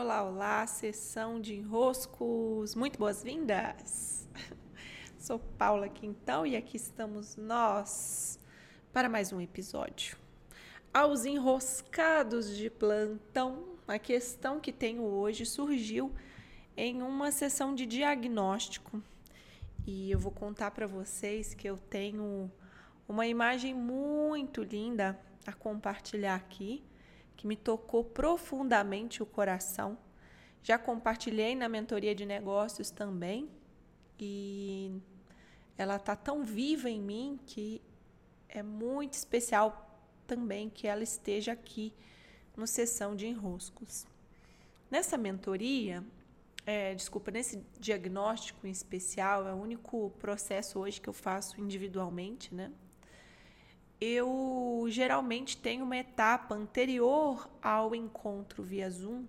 Olá, olá, sessão de enroscos, muito boas-vindas! Sou Paula aqui então e aqui estamos nós para mais um episódio. Aos enroscados de plantão, a questão que tenho hoje surgiu em uma sessão de diagnóstico e eu vou contar para vocês que eu tenho uma imagem muito linda a compartilhar aqui que me tocou profundamente o coração. Já compartilhei na mentoria de negócios também e ela tá tão viva em mim que é muito especial também que ela esteja aqui no sessão de enroscos. Nessa mentoria, é, desculpa, nesse diagnóstico em especial, é o único processo hoje que eu faço individualmente, né? Eu geralmente tenho uma etapa anterior ao encontro via Zoom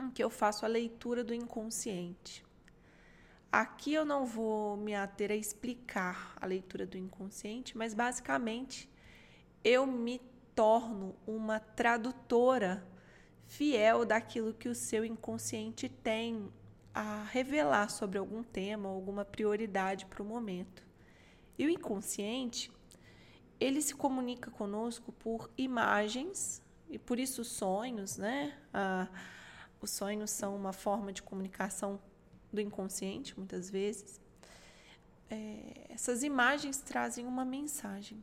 em que eu faço a leitura do inconsciente. Aqui eu não vou me ater a explicar a leitura do inconsciente, mas basicamente eu me torno uma tradutora fiel daquilo que o seu inconsciente tem a revelar sobre algum tema, alguma prioridade para o momento. E o inconsciente ele se comunica conosco por imagens e por isso sonhos, né? Ah, os sonhos são uma forma de comunicação do inconsciente, muitas vezes. É, essas imagens trazem uma mensagem.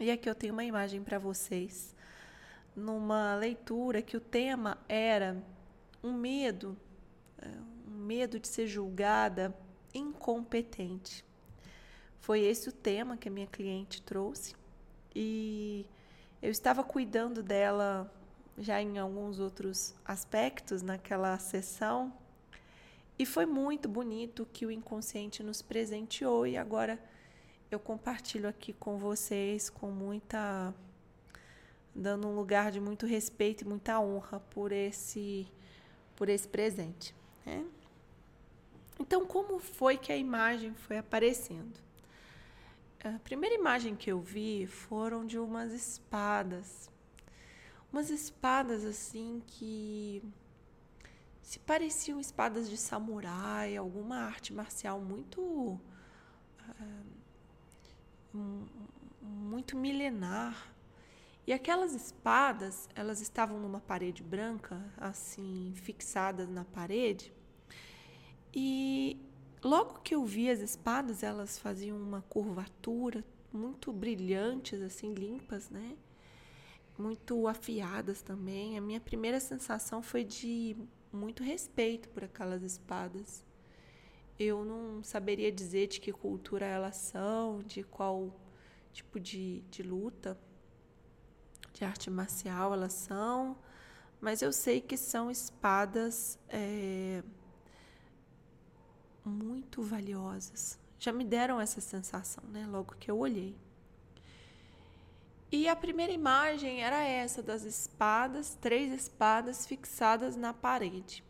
E aqui eu tenho uma imagem para vocês, numa leitura que o tema era um medo, é, um medo de ser julgada incompetente. Foi esse o tema que a minha cliente trouxe e eu estava cuidando dela já em alguns outros aspectos naquela sessão e foi muito bonito que o inconsciente nos presenteou e agora eu compartilho aqui com vocês com muita dando um lugar de muito respeito e muita honra por esse por esse presente. Né? Então, como foi que a imagem foi aparecendo? A primeira imagem que eu vi foram de umas espadas. Umas espadas assim que se pareciam espadas de samurai, alguma arte marcial muito uh, muito milenar. E aquelas espadas, elas estavam numa parede branca, assim, fixadas na parede. E Logo que eu vi as espadas, elas faziam uma curvatura muito brilhantes, assim, limpas, né? Muito afiadas também. A minha primeira sensação foi de muito respeito por aquelas espadas. Eu não saberia dizer de que cultura elas são, de qual tipo de, de luta, de arte marcial elas são, mas eu sei que são espadas. É, muito valiosas. Já me deram essa sensação, né? Logo que eu olhei. E a primeira imagem era essa das espadas, três espadas fixadas na parede.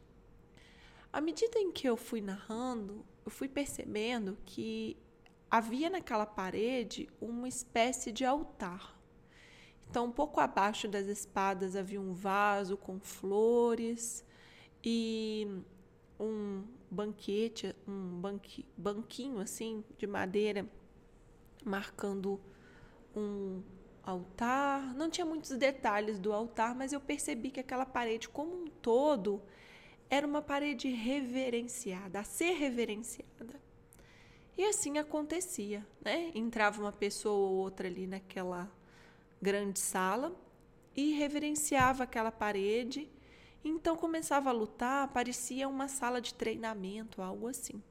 À medida em que eu fui narrando, eu fui percebendo que havia naquela parede uma espécie de altar. Então, um pouco abaixo das espadas havia um vaso com flores e um banquete, um banqui, banquinho assim de madeira marcando um altar. Não tinha muitos detalhes do altar, mas eu percebi que aquela parede como um todo era uma parede reverenciada, a ser reverenciada. E assim acontecia, né? Entrava uma pessoa ou outra ali naquela grande sala e reverenciava aquela parede então começava a lutar, parecia uma sala de treinamento, algo assim.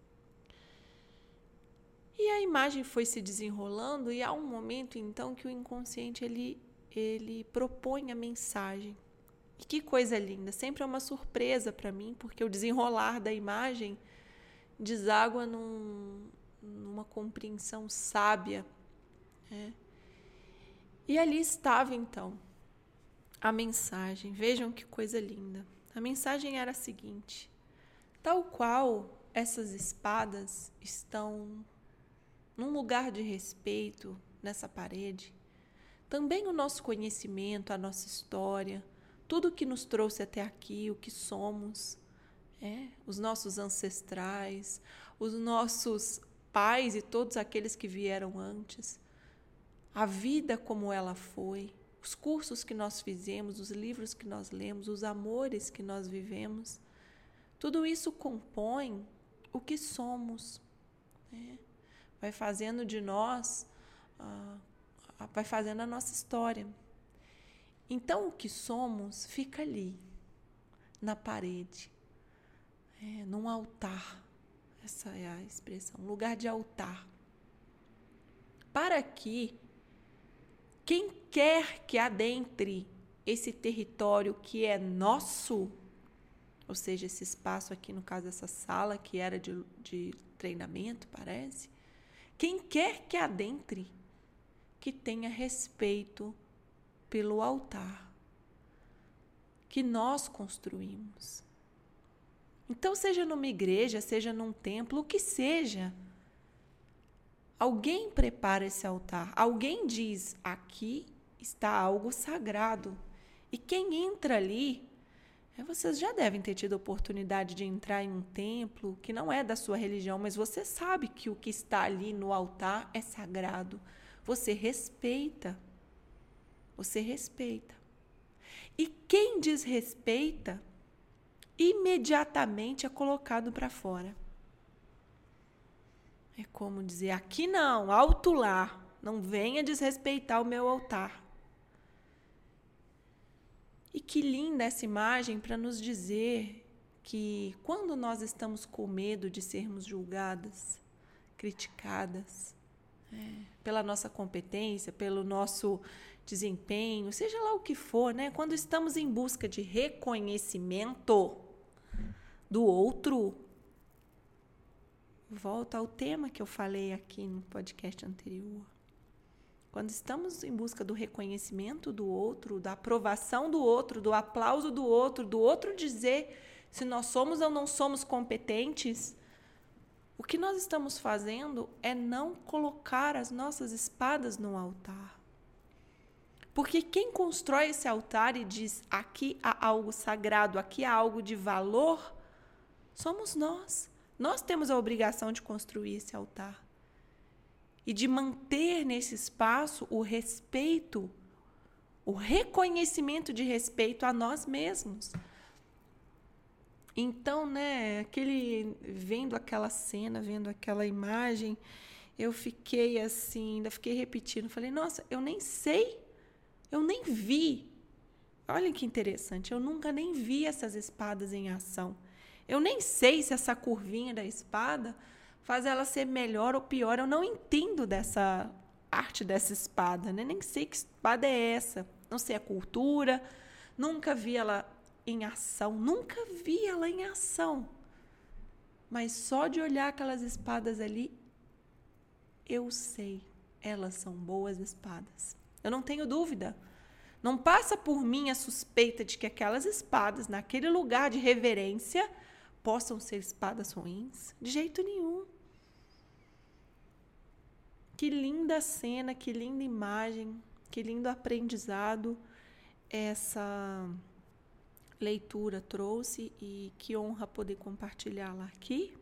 E a imagem foi se desenrolando e há um momento então que o inconsciente ele ele propõe a mensagem. E que coisa linda, sempre é uma surpresa para mim, porque o desenrolar da imagem deságua num, numa compreensão sábia. Né? E ali estava então a mensagem. Vejam que coisa linda. A mensagem era a seguinte: tal qual essas espadas estão num lugar de respeito nessa parede, também o nosso conhecimento, a nossa história, tudo que nos trouxe até aqui, o que somos, é, os nossos ancestrais, os nossos pais e todos aqueles que vieram antes, a vida como ela foi, os cursos que nós fizemos, os livros que nós lemos, os amores que nós vivemos, tudo isso compõe o que somos. Né? Vai fazendo de nós, ah, vai fazendo a nossa história. Então, o que somos fica ali, na parede, é, num altar. Essa é a expressão, lugar de altar. Para que quem quer que adentre esse território que é nosso, ou seja, esse espaço aqui, no caso, essa sala que era de, de treinamento, parece, quem quer que adentre, que tenha respeito pelo altar que nós construímos. Então, seja numa igreja, seja num templo, o que seja, alguém prepara esse altar, alguém diz: aqui está algo sagrado. E quem entra ali, é, vocês já devem ter tido a oportunidade de entrar em um templo que não é da sua religião, mas você sabe que o que está ali no altar é sagrado. Você respeita. Você respeita. E quem desrespeita, imediatamente é colocado para fora. É como dizer: aqui não, alto lá, não venha desrespeitar o meu altar. E que linda essa imagem para nos dizer que quando nós estamos com medo de sermos julgadas, criticadas, é, pela nossa competência, pelo nosso desempenho, seja lá o que for, né? Quando estamos em busca de reconhecimento do outro, volta ao tema que eu falei aqui no podcast anterior. Quando estamos em busca do reconhecimento do outro, da aprovação do outro, do aplauso do outro, do outro dizer se nós somos ou não somos competentes, o que nós estamos fazendo é não colocar as nossas espadas no altar. Porque quem constrói esse altar e diz aqui há algo sagrado, aqui há algo de valor, somos nós. Nós temos a obrigação de construir esse altar e de manter nesse espaço o respeito, o reconhecimento de respeito a nós mesmos. Então, né, aquele vendo aquela cena, vendo aquela imagem, eu fiquei assim, ainda fiquei repetindo, falei: "Nossa, eu nem sei eu nem vi. Olha que interessante, eu nunca nem vi essas espadas em ação. Eu nem sei se essa curvinha da espada faz ela ser melhor ou pior. Eu não entendo dessa arte dessa espada, né? Nem sei que espada é essa. Não sei a cultura. Nunca vi ela em ação. Nunca vi ela em ação. Mas só de olhar aquelas espadas ali, eu sei, elas são boas espadas. Eu não tenho dúvida. Não passa por mim a suspeita de que aquelas espadas, naquele lugar de reverência, possam ser espadas ruins. De jeito nenhum. Que linda cena, que linda imagem, que lindo aprendizado essa leitura trouxe e que honra poder compartilhá-la aqui.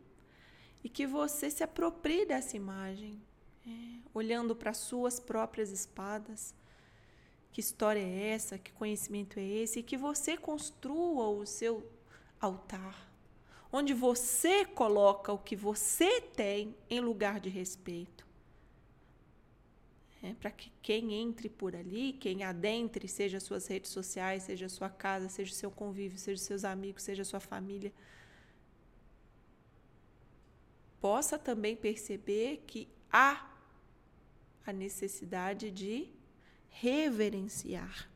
E que você se aproprie dessa imagem, é, olhando para suas próprias espadas. Que história é essa? Que conhecimento é esse? E que você construa o seu altar, onde você coloca o que você tem em lugar de respeito. É, para que quem entre por ali, quem adentre, seja suas redes sociais, seja sua casa, seja seu convívio, seja seus amigos, seja sua família, possa também perceber que há a necessidade de reverenciar.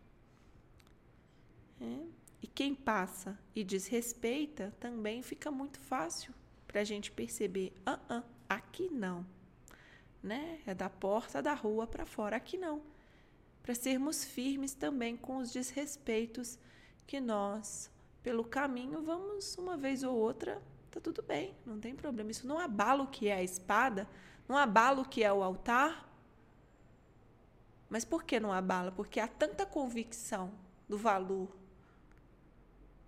É? E quem passa e desrespeita também fica muito fácil para a gente perceber: ah, ah, aqui não. Né? É da porta da rua para fora, aqui não. Para sermos firmes também com os desrespeitos que nós, pelo caminho, vamos uma vez ou outra, tá tudo bem, não tem problema. Isso não abala o que é a espada, não abala o que é o altar, mas por que não abala? Porque há tanta convicção do valor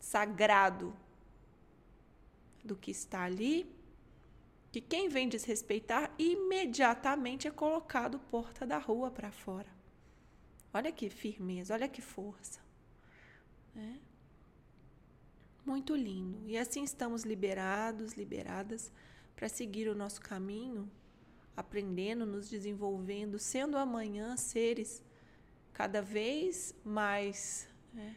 sagrado do que está ali, que quem vem desrespeitar imediatamente é colocado porta da rua para fora. Olha que firmeza, olha que força. É. Muito lindo. E assim estamos liberados, liberadas para seguir o nosso caminho, aprendendo, nos desenvolvendo, sendo amanhã seres cada vez mais é,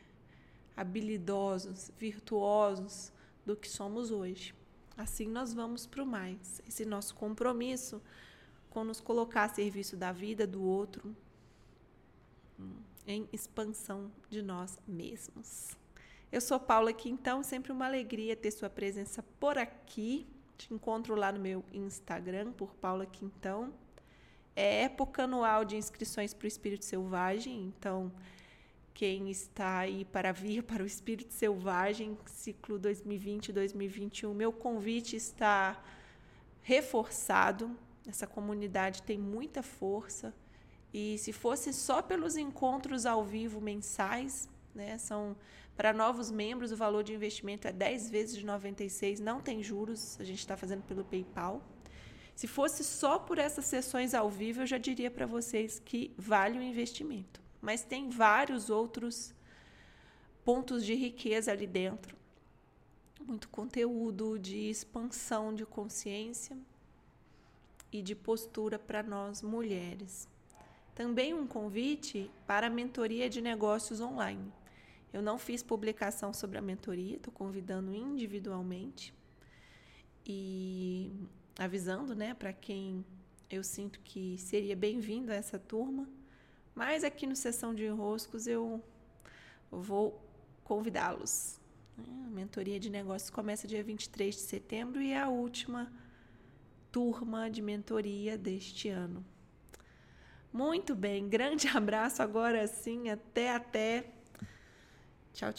habilidosos, virtuosos do que somos hoje. Assim nós vamos para o mais. Esse nosso compromisso com nos colocar a serviço da vida do outro, em expansão de nós mesmos. Eu sou Paula aqui, então, sempre uma alegria ter sua presença por aqui. Te encontro lá no meu Instagram, por Paula Quintão. É época anual de inscrições para o Espírito Selvagem, então quem está aí para vir para o Espírito Selvagem, ciclo 2020-2021. Meu convite está reforçado. Essa comunidade tem muita força. E se fosse só pelos encontros ao vivo mensais, né, são para novos membros o valor de investimento é 10 vezes de 96, não tem juros, a gente está fazendo pelo PayPal. Se fosse só por essas sessões ao vivo, eu já diria para vocês que vale o investimento mas tem vários outros pontos de riqueza ali dentro. Muito conteúdo de expansão de consciência e de postura para nós mulheres. Também um convite para a mentoria de negócios online. Eu não fiz publicação sobre a mentoria, estou convidando individualmente e avisando, né, para quem eu sinto que seria bem-vindo a essa turma mas aqui no Sessão de Enroscos eu vou convidá-los. A mentoria de negócios começa dia 23 de setembro e é a última turma de mentoria deste ano. Muito bem, grande abraço agora sim, até até.